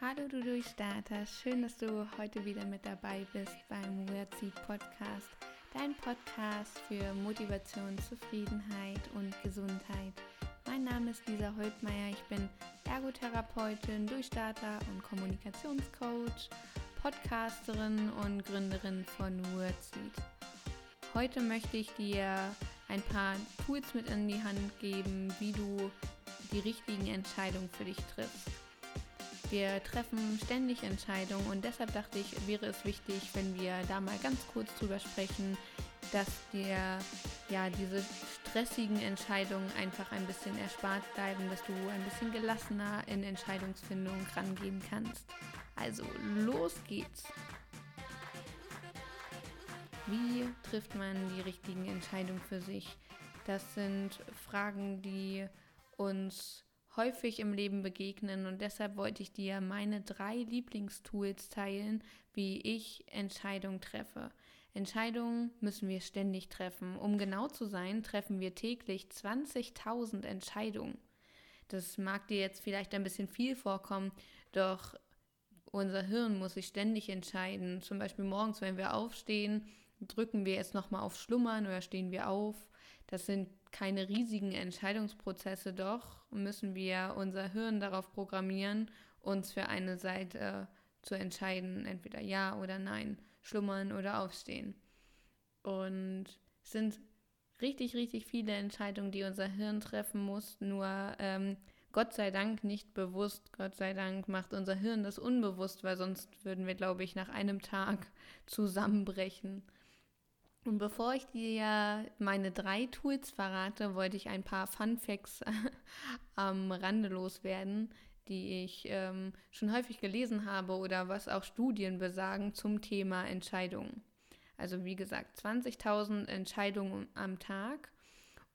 Hallo du Durchstarter, schön, dass du heute wieder mit dabei bist beim WordSeed Podcast, dein Podcast für Motivation, Zufriedenheit und Gesundheit. Mein Name ist Lisa Holtmeier, ich bin Ergotherapeutin, Durchstarter und Kommunikationscoach, Podcasterin und Gründerin von WordSeed. Heute möchte ich dir ein paar Tools mit in die Hand geben, wie du die richtigen Entscheidungen für dich triffst. Wir treffen ständig Entscheidungen und deshalb dachte ich, wäre es wichtig, wenn wir da mal ganz kurz drüber sprechen, dass dir ja diese stressigen Entscheidungen einfach ein bisschen erspart bleiben, dass du ein bisschen gelassener in Entscheidungsfindung rangehen kannst. Also los geht's! Wie trifft man die richtigen Entscheidungen für sich? Das sind Fragen, die uns häufig im Leben begegnen und deshalb wollte ich dir meine drei Lieblingstools teilen, wie ich Entscheidungen treffe. Entscheidungen müssen wir ständig treffen. Um genau zu sein, treffen wir täglich 20.000 Entscheidungen. Das mag dir jetzt vielleicht ein bisschen viel vorkommen, doch unser Hirn muss sich ständig entscheiden. Zum Beispiel morgens, wenn wir aufstehen, drücken wir jetzt nochmal auf Schlummern oder stehen wir auf. Das sind keine riesigen Entscheidungsprozesse, doch müssen wir unser Hirn darauf programmieren, uns für eine Seite zu entscheiden, entweder ja oder nein, schlummern oder aufstehen. Und es sind richtig, richtig viele Entscheidungen, die unser Hirn treffen muss, nur ähm, Gott sei Dank nicht bewusst. Gott sei Dank macht unser Hirn das unbewusst, weil sonst würden wir, glaube ich, nach einem Tag zusammenbrechen. Und bevor ich dir meine drei Tools verrate, wollte ich ein paar Fun Facts am Rande loswerden, die ich ähm, schon häufig gelesen habe oder was auch Studien besagen zum Thema Entscheidungen. Also wie gesagt, 20.000 Entscheidungen am Tag.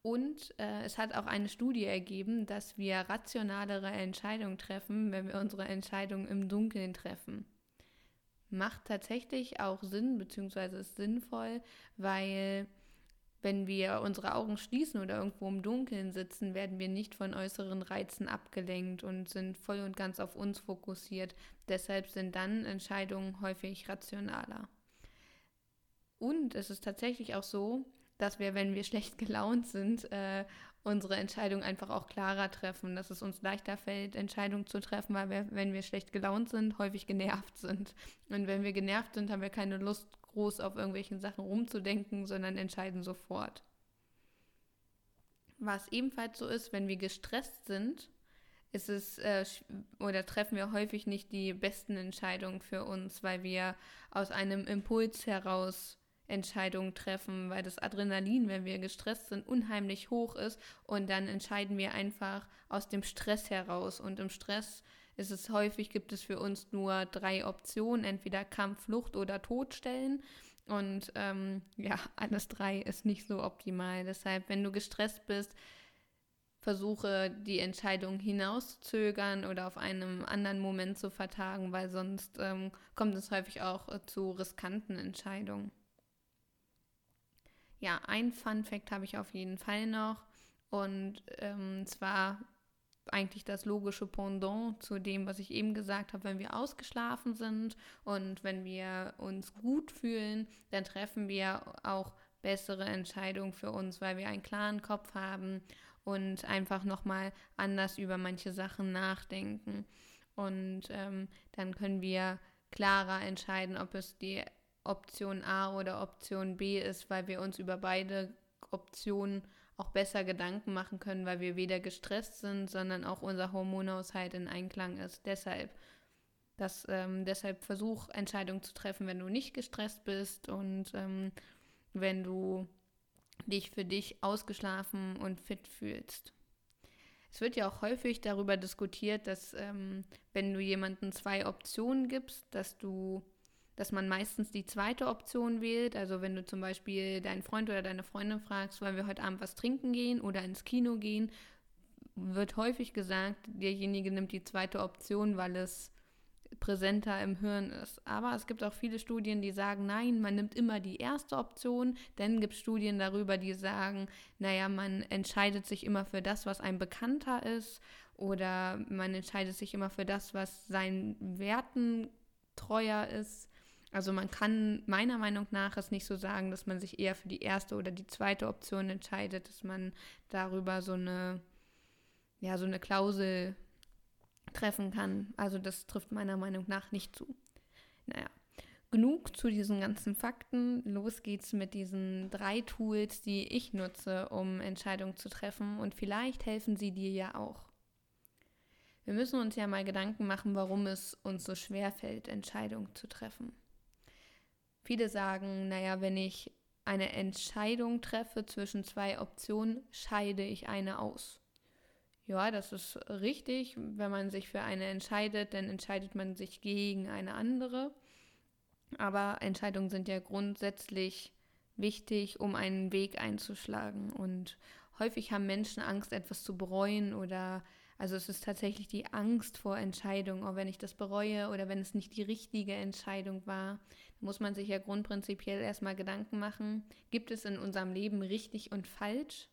Und äh, es hat auch eine Studie ergeben, dass wir rationalere Entscheidungen treffen, wenn wir unsere Entscheidungen im Dunkeln treffen macht tatsächlich auch Sinn, beziehungsweise ist sinnvoll, weil wenn wir unsere Augen schließen oder irgendwo im Dunkeln sitzen, werden wir nicht von äußeren Reizen abgelenkt und sind voll und ganz auf uns fokussiert. Deshalb sind dann Entscheidungen häufig rationaler. Und es ist tatsächlich auch so, dass wir, wenn wir schlecht gelaunt sind, äh, unsere Entscheidung einfach auch klarer treffen, dass es uns leichter fällt, Entscheidungen zu treffen, weil wir, wenn wir schlecht gelaunt sind, häufig genervt sind. Und wenn wir genervt sind, haben wir keine Lust, groß auf irgendwelchen Sachen rumzudenken, sondern entscheiden sofort. Was ebenfalls so ist, wenn wir gestresst sind, ist es äh, oder treffen wir häufig nicht die besten Entscheidungen für uns, weil wir aus einem Impuls heraus Entscheidungen treffen, weil das Adrenalin, wenn wir gestresst sind, unheimlich hoch ist und dann entscheiden wir einfach aus dem Stress heraus und im Stress ist es häufig, gibt es für uns nur drei Optionen, entweder Kampf, Flucht oder Todstellen und ähm, ja, alles drei ist nicht so optimal. Deshalb, wenn du gestresst bist, versuche die Entscheidung hinauszuzögern oder auf einem anderen Moment zu vertagen, weil sonst ähm, kommt es häufig auch äh, zu riskanten Entscheidungen. Ja, ein Fun Fact habe ich auf jeden Fall noch. Und ähm, zwar eigentlich das logische Pendant zu dem, was ich eben gesagt habe, wenn wir ausgeschlafen sind und wenn wir uns gut fühlen, dann treffen wir auch bessere Entscheidungen für uns, weil wir einen klaren Kopf haben und einfach nochmal anders über manche Sachen nachdenken. Und ähm, dann können wir klarer entscheiden, ob es die Option A oder Option B ist, weil wir uns über beide Optionen auch besser Gedanken machen können, weil wir weder gestresst sind, sondern auch unser Hormonhaushalt in Einklang ist. Deshalb, das, ähm, deshalb versuch Entscheidungen zu treffen, wenn du nicht gestresst bist und ähm, wenn du dich für dich ausgeschlafen und fit fühlst. Es wird ja auch häufig darüber diskutiert, dass ähm, wenn du jemandem zwei Optionen gibst, dass du dass man meistens die zweite Option wählt. Also wenn du zum Beispiel deinen Freund oder deine Freundin fragst, wollen wir heute Abend was trinken gehen oder ins Kino gehen, wird häufig gesagt, derjenige nimmt die zweite Option, weil es präsenter im Hirn ist. Aber es gibt auch viele Studien, die sagen, nein, man nimmt immer die erste Option. Dann gibt es Studien darüber, die sagen, naja, man entscheidet sich immer für das, was einem bekannter ist oder man entscheidet sich immer für das, was seinen Werten treuer ist. Also man kann meiner Meinung nach es nicht so sagen, dass man sich eher für die erste oder die zweite Option entscheidet, dass man darüber so eine, ja, so eine Klausel treffen kann. Also das trifft meiner Meinung nach nicht zu. Naja, genug zu diesen ganzen Fakten. Los geht's mit diesen drei Tools, die ich nutze, um Entscheidungen zu treffen. Und vielleicht helfen sie dir ja auch. Wir müssen uns ja mal Gedanken machen, warum es uns so schwer fällt, Entscheidungen zu treffen. Viele sagen, naja, wenn ich eine Entscheidung treffe zwischen zwei Optionen, scheide ich eine aus. Ja, das ist richtig. Wenn man sich für eine entscheidet, dann entscheidet man sich gegen eine andere. Aber Entscheidungen sind ja grundsätzlich wichtig, um einen Weg einzuschlagen. Und häufig haben Menschen Angst, etwas zu bereuen oder also es ist tatsächlich die Angst vor Entscheidungen, auch wenn ich das bereue oder wenn es nicht die richtige Entscheidung war, muss man sich ja grundprinzipiell erstmal Gedanken machen, gibt es in unserem Leben richtig und falsch?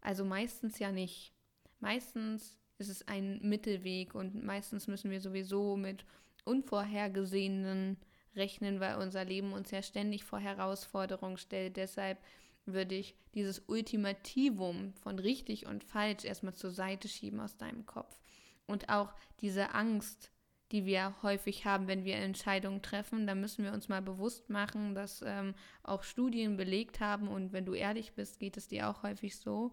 Also meistens ja nicht. Meistens ist es ein Mittelweg und meistens müssen wir sowieso mit Unvorhergesehenen rechnen, weil unser Leben uns ja ständig vor Herausforderungen stellt. Deshalb würde ich dieses Ultimativum von richtig und falsch erstmal zur Seite schieben aus deinem Kopf. Und auch diese Angst, die wir häufig haben, wenn wir Entscheidungen treffen, da müssen wir uns mal bewusst machen, dass ähm, auch Studien belegt haben und wenn du ehrlich bist, geht es dir auch häufig so.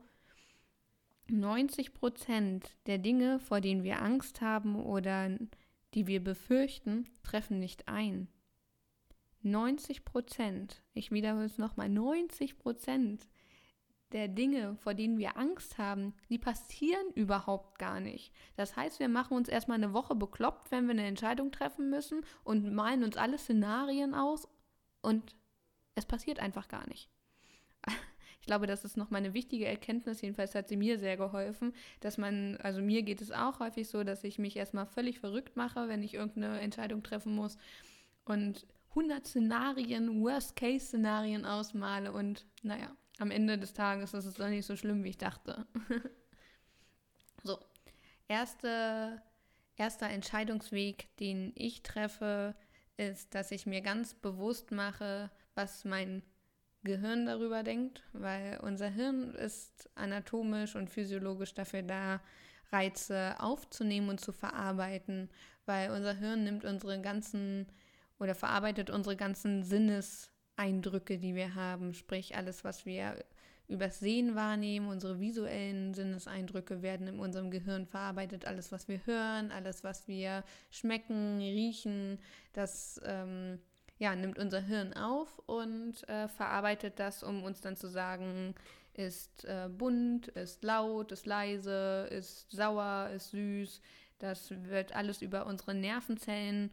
90 Prozent der Dinge, vor denen wir Angst haben oder die wir befürchten, treffen nicht ein. 90 Prozent, ich wiederhole es nochmal, 90 Prozent der Dinge, vor denen wir Angst haben, die passieren überhaupt gar nicht. Das heißt, wir machen uns erstmal eine Woche bekloppt, wenn wir eine Entscheidung treffen müssen und malen uns alle Szenarien aus und es passiert einfach gar nicht. Ich glaube, das ist nochmal eine wichtige Erkenntnis, jedenfalls hat sie mir sehr geholfen, dass man, also mir geht es auch häufig so, dass ich mich erstmal völlig verrückt mache, wenn ich irgendeine Entscheidung treffen muss und 100 Szenarien, Worst-Case-Szenarien ausmale und naja, am Ende des Tages ist es doch nicht so schlimm, wie ich dachte. so, erste, erster Entscheidungsweg, den ich treffe, ist, dass ich mir ganz bewusst mache, was mein Gehirn darüber denkt, weil unser Hirn ist anatomisch und physiologisch dafür da, Reize aufzunehmen und zu verarbeiten, weil unser Hirn nimmt unsere ganzen oder verarbeitet unsere ganzen Sinneseindrücke, die wir haben, sprich alles, was wir übers Sehen wahrnehmen, unsere visuellen Sinneseindrücke werden in unserem Gehirn verarbeitet, alles, was wir hören, alles, was wir schmecken, riechen, das ähm, ja, nimmt unser Hirn auf und äh, verarbeitet das, um uns dann zu sagen, ist äh, bunt, ist laut, ist leise, ist sauer, ist süß. Das wird alles über unsere Nervenzellen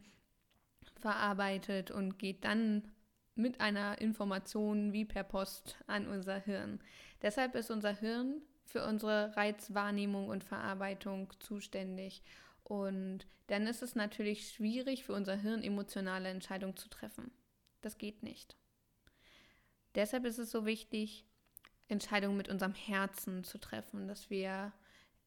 verarbeitet und geht dann mit einer Information wie per Post an unser Hirn. Deshalb ist unser Hirn für unsere Reizwahrnehmung und Verarbeitung zuständig. Und dann ist es natürlich schwierig für unser Hirn emotionale Entscheidungen zu treffen. Das geht nicht. Deshalb ist es so wichtig, Entscheidungen mit unserem Herzen zu treffen, dass wir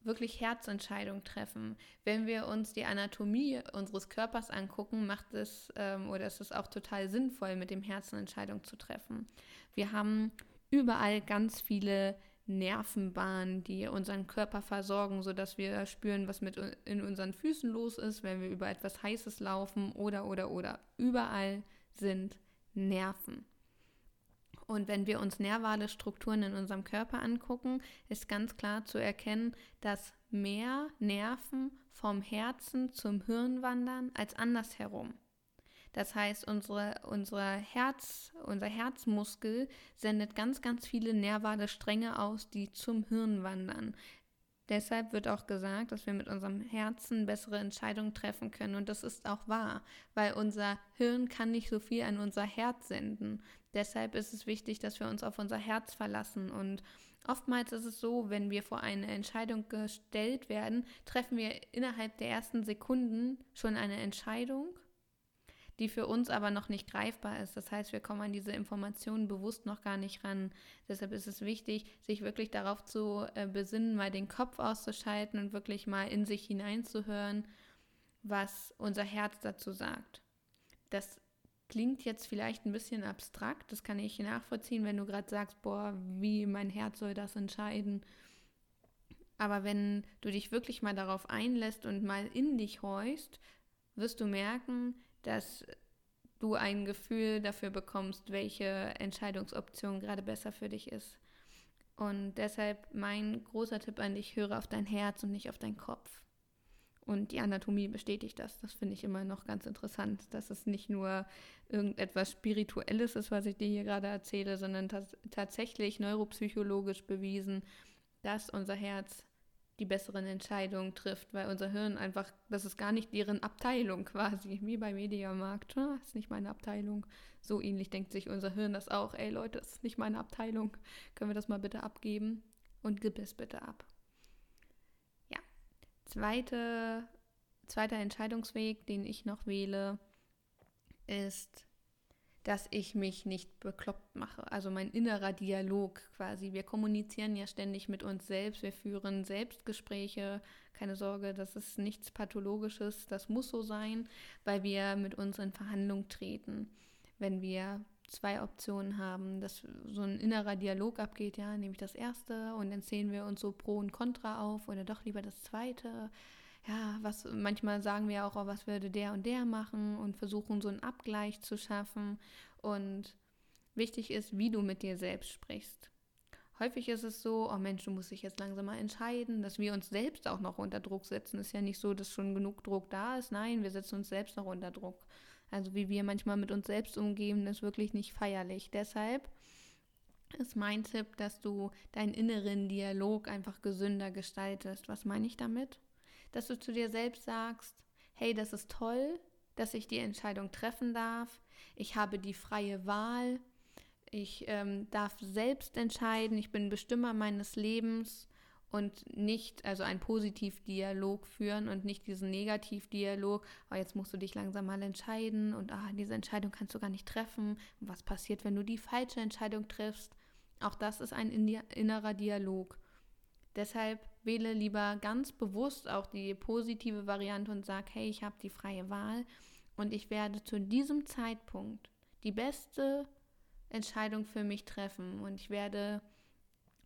wirklich Herzentscheidungen treffen. Wenn wir uns die Anatomie unseres Körpers angucken, macht es ähm, oder ist es auch total sinnvoll, mit dem Herzen Entscheidungen zu treffen. Wir haben überall ganz viele Nervenbahnen, die unseren Körper versorgen, sodass wir spüren, was mit in unseren Füßen los ist, wenn wir über etwas Heißes laufen oder oder oder. Überall sind Nerven. Und wenn wir uns nervale Strukturen in unserem Körper angucken, ist ganz klar zu erkennen, dass mehr Nerven vom Herzen zum Hirn wandern als andersherum. Das heißt, unsere, unsere Herz, unser Herzmuskel sendet ganz, ganz viele nervale Stränge aus, die zum Hirn wandern. Deshalb wird auch gesagt, dass wir mit unserem Herzen bessere Entscheidungen treffen können. Und das ist auch wahr, weil unser Hirn kann nicht so viel an unser Herz senden. Deshalb ist es wichtig, dass wir uns auf unser Herz verlassen. Und oftmals ist es so, wenn wir vor eine Entscheidung gestellt werden, treffen wir innerhalb der ersten Sekunden schon eine Entscheidung. die für uns aber noch nicht greifbar ist. Das heißt, wir kommen an diese Informationen bewusst noch gar nicht ran. Deshalb ist es wichtig, sich wirklich darauf zu äh, besinnen, mal den Kopf auszuschalten und wirklich mal in sich hineinzuhören, was unser Herz dazu sagt. Das klingt jetzt vielleicht ein bisschen abstrakt, das kann ich nachvollziehen, wenn du gerade sagst, boah, wie mein Herz soll das entscheiden. Aber wenn du dich wirklich mal darauf einlässt und mal in dich horchst, wirst du merken, dass du ein Gefühl dafür bekommst, welche Entscheidungsoption gerade besser für dich ist. Und deshalb mein großer Tipp an dich, höre auf dein Herz und nicht auf deinen Kopf. Und die Anatomie bestätigt das. Das finde ich immer noch ganz interessant, dass es nicht nur irgendetwas Spirituelles ist, was ich dir hier gerade erzähle, sondern tatsächlich neuropsychologisch bewiesen, dass unser Herz die besseren Entscheidungen trifft, weil unser Hirn einfach, das ist gar nicht deren Abteilung quasi, wie bei Mediamarkt. Ah, ist nicht meine Abteilung. So ähnlich denkt sich unser Hirn das auch. Ey Leute, das ist nicht meine Abteilung. Können wir das mal bitte abgeben? Und gib es bitte ab. Zweite, zweiter Entscheidungsweg, den ich noch wähle, ist dass ich mich nicht bekloppt mache. Also mein innerer Dialog quasi. Wir kommunizieren ja ständig mit uns selbst, wir führen Selbstgespräche. Keine Sorge, das ist nichts Pathologisches, das muss so sein, weil wir mit uns in Verhandlung treten. Wenn wir zwei Optionen haben, dass so ein innerer Dialog abgeht, ja, nehme ich das erste und dann zählen wir uns so Pro und Contra auf oder doch lieber das zweite ja, was manchmal sagen wir auch, oh, was würde der und der machen und versuchen so einen Abgleich zu schaffen. Und wichtig ist, wie du mit dir selbst sprichst. Häufig ist es so, oh Mensch, du musst dich jetzt langsam mal entscheiden, dass wir uns selbst auch noch unter Druck setzen. Ist ja nicht so, dass schon genug Druck da ist. Nein, wir setzen uns selbst noch unter Druck. Also wie wir manchmal mit uns selbst umgehen, ist wirklich nicht feierlich. Deshalb ist mein Tipp, dass du deinen inneren Dialog einfach gesünder gestaltest. Was meine ich damit? dass du zu dir selbst sagst, hey, das ist toll, dass ich die Entscheidung treffen darf. Ich habe die freie Wahl. Ich ähm, darf selbst entscheiden. Ich bin Bestimmer meines Lebens und nicht, also einen Positivdialog führen und nicht diesen Negativdialog, oh, jetzt musst du dich langsam mal entscheiden und ah, diese Entscheidung kannst du gar nicht treffen. Und was passiert, wenn du die falsche Entscheidung triffst? Auch das ist ein innerer Dialog. Deshalb wähle lieber ganz bewusst auch die positive Variante und sag, hey, ich habe die freie Wahl und ich werde zu diesem Zeitpunkt die beste Entscheidung für mich treffen und ich werde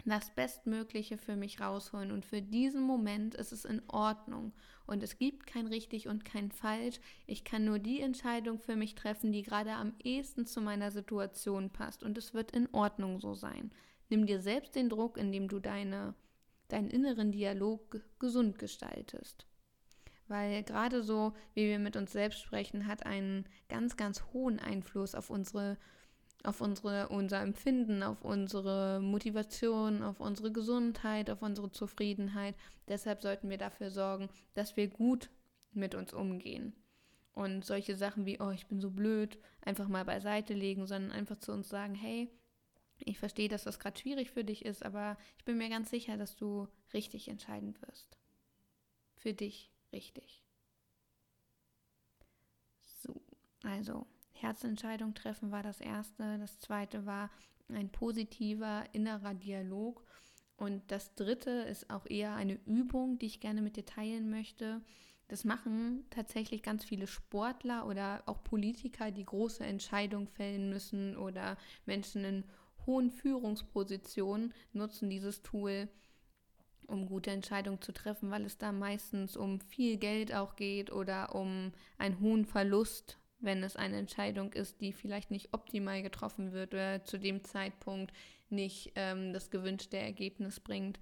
das Bestmögliche für mich rausholen. Und für diesen Moment ist es in Ordnung. Und es gibt kein richtig und kein falsch. Ich kann nur die Entscheidung für mich treffen, die gerade am ehesten zu meiner Situation passt. Und es wird in Ordnung so sein. Nimm dir selbst den Druck, indem du deine deinen inneren Dialog gesund gestaltest. Weil gerade so, wie wir mit uns selbst sprechen, hat einen ganz, ganz hohen Einfluss auf unsere, auf unsere, unser Empfinden, auf unsere Motivation, auf unsere Gesundheit, auf unsere Zufriedenheit. Deshalb sollten wir dafür sorgen, dass wir gut mit uns umgehen. Und solche Sachen wie, oh, ich bin so blöd, einfach mal beiseite legen, sondern einfach zu uns sagen, hey, ich verstehe, dass das gerade schwierig für dich ist, aber ich bin mir ganz sicher, dass du richtig entscheiden wirst. Für dich richtig. So, also Herzentscheidung treffen war das erste. Das zweite war ein positiver innerer Dialog. Und das dritte ist auch eher eine Übung, die ich gerne mit dir teilen möchte. Das machen tatsächlich ganz viele Sportler oder auch Politiker, die große Entscheidungen fällen müssen oder Menschen in hohen Führungspositionen nutzen dieses Tool, um gute Entscheidungen zu treffen, weil es da meistens um viel Geld auch geht oder um einen hohen Verlust, wenn es eine Entscheidung ist, die vielleicht nicht optimal getroffen wird oder zu dem Zeitpunkt nicht ähm, das gewünschte Ergebnis bringt.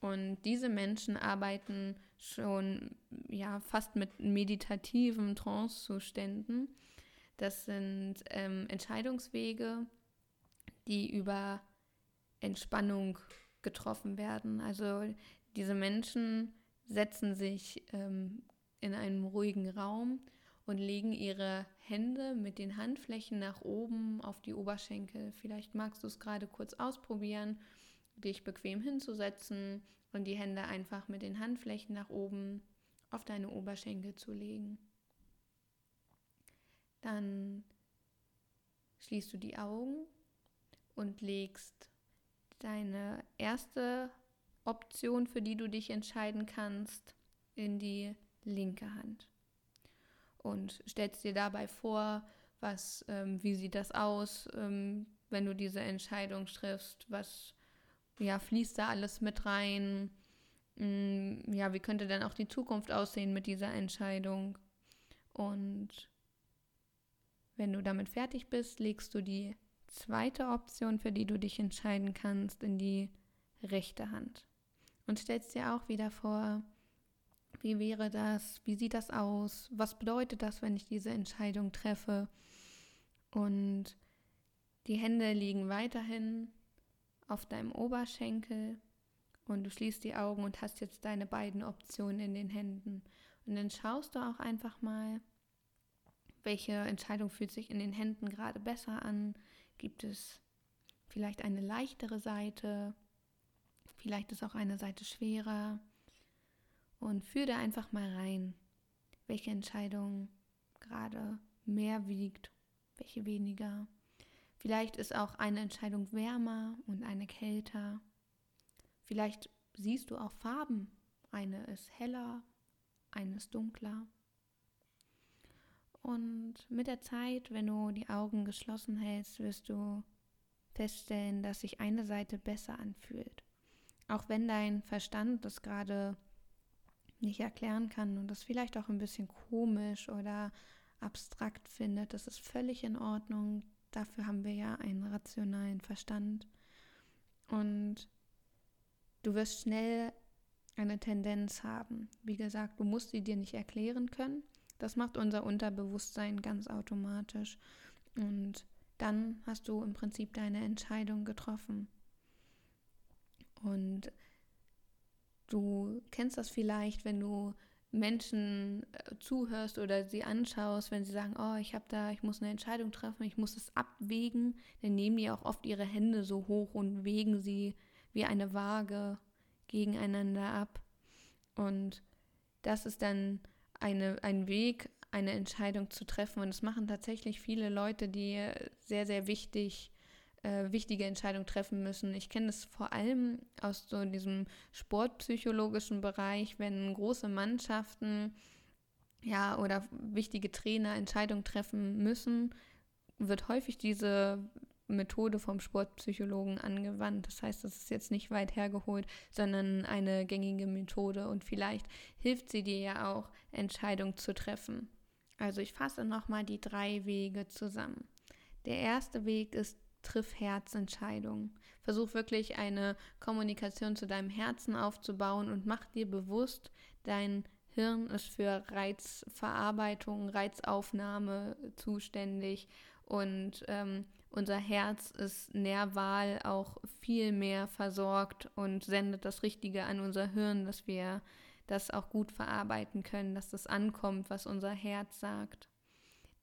Und diese Menschen arbeiten schon ja fast mit meditativen Trancezuständen. Das sind ähm, Entscheidungswege, die über Entspannung getroffen werden. Also diese Menschen setzen sich ähm, in einem ruhigen Raum und legen ihre Hände mit den Handflächen nach oben auf die Oberschenkel. Vielleicht magst du es gerade kurz ausprobieren, dich bequem hinzusetzen und die Hände einfach mit den Handflächen nach oben auf deine Oberschenkel zu legen. dann schließt du die Augen und legst deine erste Option, für die du dich entscheiden kannst, in die linke Hand. Und stellst dir dabei vor, was, ähm, wie sieht das aus, ähm, wenn du diese Entscheidung triffst, was ja, fließt da alles mit rein, mm, ja, wie könnte denn auch die Zukunft aussehen mit dieser Entscheidung? Und wenn du damit fertig bist, legst du die zweite Option, für die du dich entscheiden kannst, in die rechte Hand. Und stellst dir auch wieder vor, wie wäre das? Wie sieht das aus? Was bedeutet das, wenn ich diese Entscheidung treffe? Und die Hände liegen weiterhin auf deinem Oberschenkel und du schließt die Augen und hast jetzt deine beiden Optionen in den Händen. Und dann schaust du auch einfach mal, welche Entscheidung fühlt sich in den Händen gerade besser an. Gibt es vielleicht eine leichtere Seite? Vielleicht ist auch eine Seite schwerer. Und führe da einfach mal rein, welche Entscheidung gerade mehr wiegt, welche weniger. Vielleicht ist auch eine Entscheidung wärmer und eine kälter. Vielleicht siehst du auch Farben. Eine ist heller, eine ist dunkler. Und mit der Zeit, wenn du die Augen geschlossen hältst, wirst du feststellen, dass sich eine Seite besser anfühlt. Auch wenn dein Verstand das gerade nicht erklären kann und das vielleicht auch ein bisschen komisch oder abstrakt findet, das ist völlig in Ordnung. Dafür haben wir ja einen rationalen Verstand. Und du wirst schnell eine Tendenz haben. Wie gesagt, du musst sie dir nicht erklären können. Das macht unser Unterbewusstsein ganz automatisch. Und dann hast du im Prinzip deine Entscheidung getroffen. Und du kennst das vielleicht, wenn du Menschen äh, zuhörst oder sie anschaust, wenn sie sagen, oh, ich habe da, ich muss eine Entscheidung treffen, ich muss es abwägen, dann nehmen die auch oft ihre Hände so hoch und wägen sie wie eine Waage gegeneinander ab. Und das ist dann eine, ein Weg, eine Entscheidung zu treffen. Und das machen tatsächlich viele Leute, die sehr, sehr wichtig äh, wichtige Entscheidungen treffen müssen. Ich kenne das vor allem aus so diesem sportpsychologischen Bereich, wenn große Mannschaften ja oder wichtige Trainer Entscheidungen treffen müssen, wird häufig diese Methode vom Sportpsychologen angewandt. Das heißt, das ist jetzt nicht weit hergeholt, sondern eine gängige Methode und vielleicht hilft sie dir ja auch, Entscheidungen zu treffen. Also ich fasse nochmal die drei Wege zusammen. Der erste Weg ist triff Herzentscheidungen. Versuch wirklich eine Kommunikation zu deinem Herzen aufzubauen und mach dir bewusst, dein Hirn ist für Reizverarbeitung, Reizaufnahme zuständig und ähm, unser Herz ist nerval auch viel mehr versorgt und sendet das Richtige an unser Hirn, dass wir das auch gut verarbeiten können, dass das ankommt, was unser Herz sagt.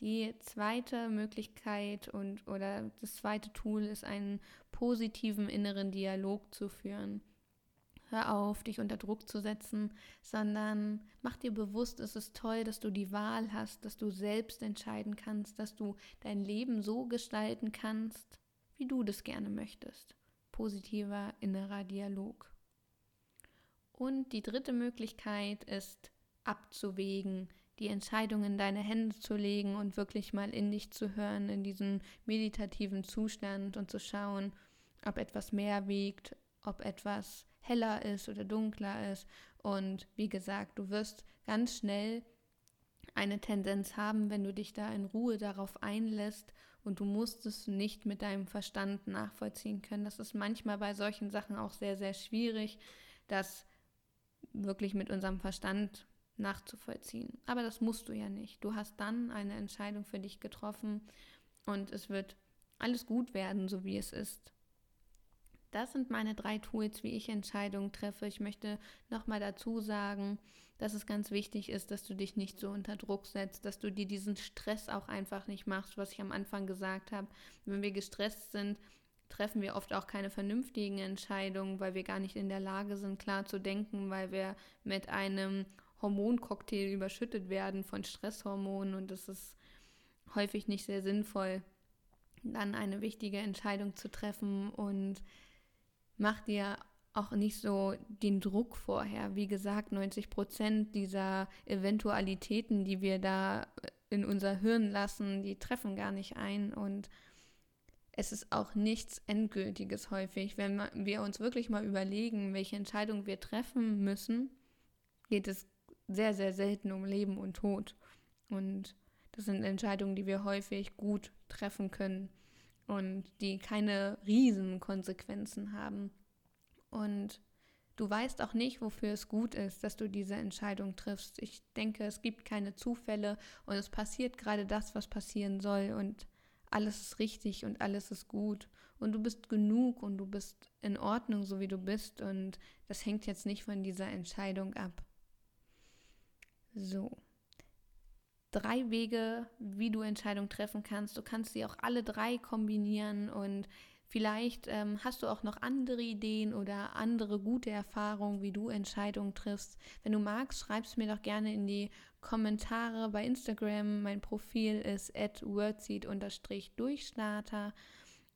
Die zweite Möglichkeit und oder das zweite Tool ist einen positiven inneren Dialog zu führen. Hör auf, dich unter Druck zu setzen, sondern mach dir bewusst, es ist toll, dass du die Wahl hast, dass du selbst entscheiden kannst, dass du dein Leben so gestalten kannst, wie du das gerne möchtest. Positiver innerer Dialog. Und die dritte Möglichkeit ist abzuwägen, die Entscheidung in deine Hände zu legen und wirklich mal in dich zu hören, in diesen meditativen Zustand und zu schauen, ob etwas mehr wiegt, ob etwas heller ist oder dunkler ist. Und wie gesagt, du wirst ganz schnell eine Tendenz haben, wenn du dich da in Ruhe darauf einlässt und du musst es nicht mit deinem Verstand nachvollziehen können. Das ist manchmal bei solchen Sachen auch sehr, sehr schwierig, das wirklich mit unserem Verstand nachzuvollziehen. Aber das musst du ja nicht. Du hast dann eine Entscheidung für dich getroffen und es wird alles gut werden, so wie es ist. Das sind meine drei Tools, wie ich Entscheidungen treffe. Ich möchte nochmal dazu sagen, dass es ganz wichtig ist, dass du dich nicht so unter Druck setzt, dass du dir diesen Stress auch einfach nicht machst, was ich am Anfang gesagt habe. Wenn wir gestresst sind, treffen wir oft auch keine vernünftigen Entscheidungen, weil wir gar nicht in der Lage sind, klar zu denken, weil wir mit einem Hormoncocktail überschüttet werden von Stresshormonen und das ist häufig nicht sehr sinnvoll, dann eine wichtige Entscheidung zu treffen und mach dir auch nicht so den Druck vorher. Wie gesagt, 90 Prozent dieser Eventualitäten, die wir da in unser Hirn lassen, die treffen gar nicht ein und es ist auch nichts Endgültiges häufig. Wenn wir uns wirklich mal überlegen, welche Entscheidung wir treffen müssen, geht es sehr, sehr selten um Leben und Tod. Und das sind Entscheidungen, die wir häufig gut treffen können und die keine riesen Konsequenzen haben. Und du weißt auch nicht, wofür es gut ist, dass du diese Entscheidung triffst. Ich denke, es gibt keine Zufälle und es passiert gerade das, was passieren soll und alles ist richtig und alles ist gut und du bist genug und du bist in Ordnung, so wie du bist und das hängt jetzt nicht von dieser Entscheidung ab. So. Drei Wege, wie du Entscheidungen treffen kannst. Du kannst sie auch alle drei kombinieren und vielleicht ähm, hast du auch noch andere Ideen oder andere gute Erfahrungen, wie du Entscheidungen triffst. Wenn du magst, schreib es mir doch gerne in die Kommentare bei Instagram. Mein Profil ist wordseed-durchstarter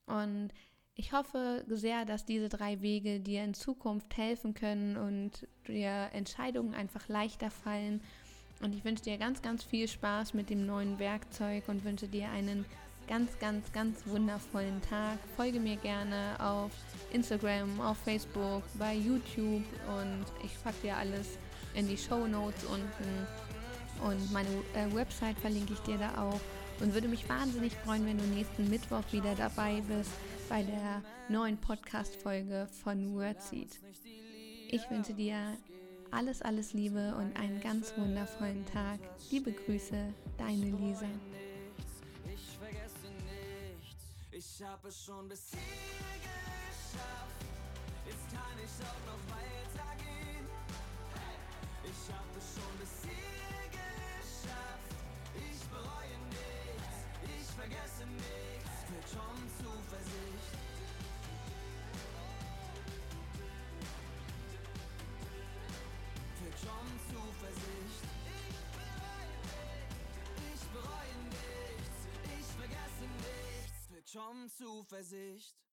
und ich hoffe sehr, dass diese drei Wege dir in Zukunft helfen können und dir Entscheidungen einfach leichter fallen und ich wünsche dir ganz, ganz viel Spaß mit dem neuen Werkzeug und wünsche dir einen ganz, ganz, ganz wundervollen Tag. Folge mir gerne auf Instagram, auf Facebook, bei YouTube und ich packe dir alles in die Show Notes unten. Und meine äh, Website verlinke ich dir da auch. Und würde mich wahnsinnig freuen, wenn du nächsten Mittwoch wieder dabei bist bei der neuen Podcast-Folge von Wordseed. Ich wünsche dir alles, alles Liebe und einen ganz wundervollen Tag. Liebe Grüße, deine Lisa. Ich vergesse nichts, ich habe es schon bis hier geschafft. Jetzt kann ich auch noch weitergehen. Ich habe es schon bis hier geschafft. Ich bereue nichts, ich vergesse nichts. Wird schon Zuversicht. Schon Zuversicht. Ich bereue nichts, ich vergesse nichts, wird schon Zuversicht.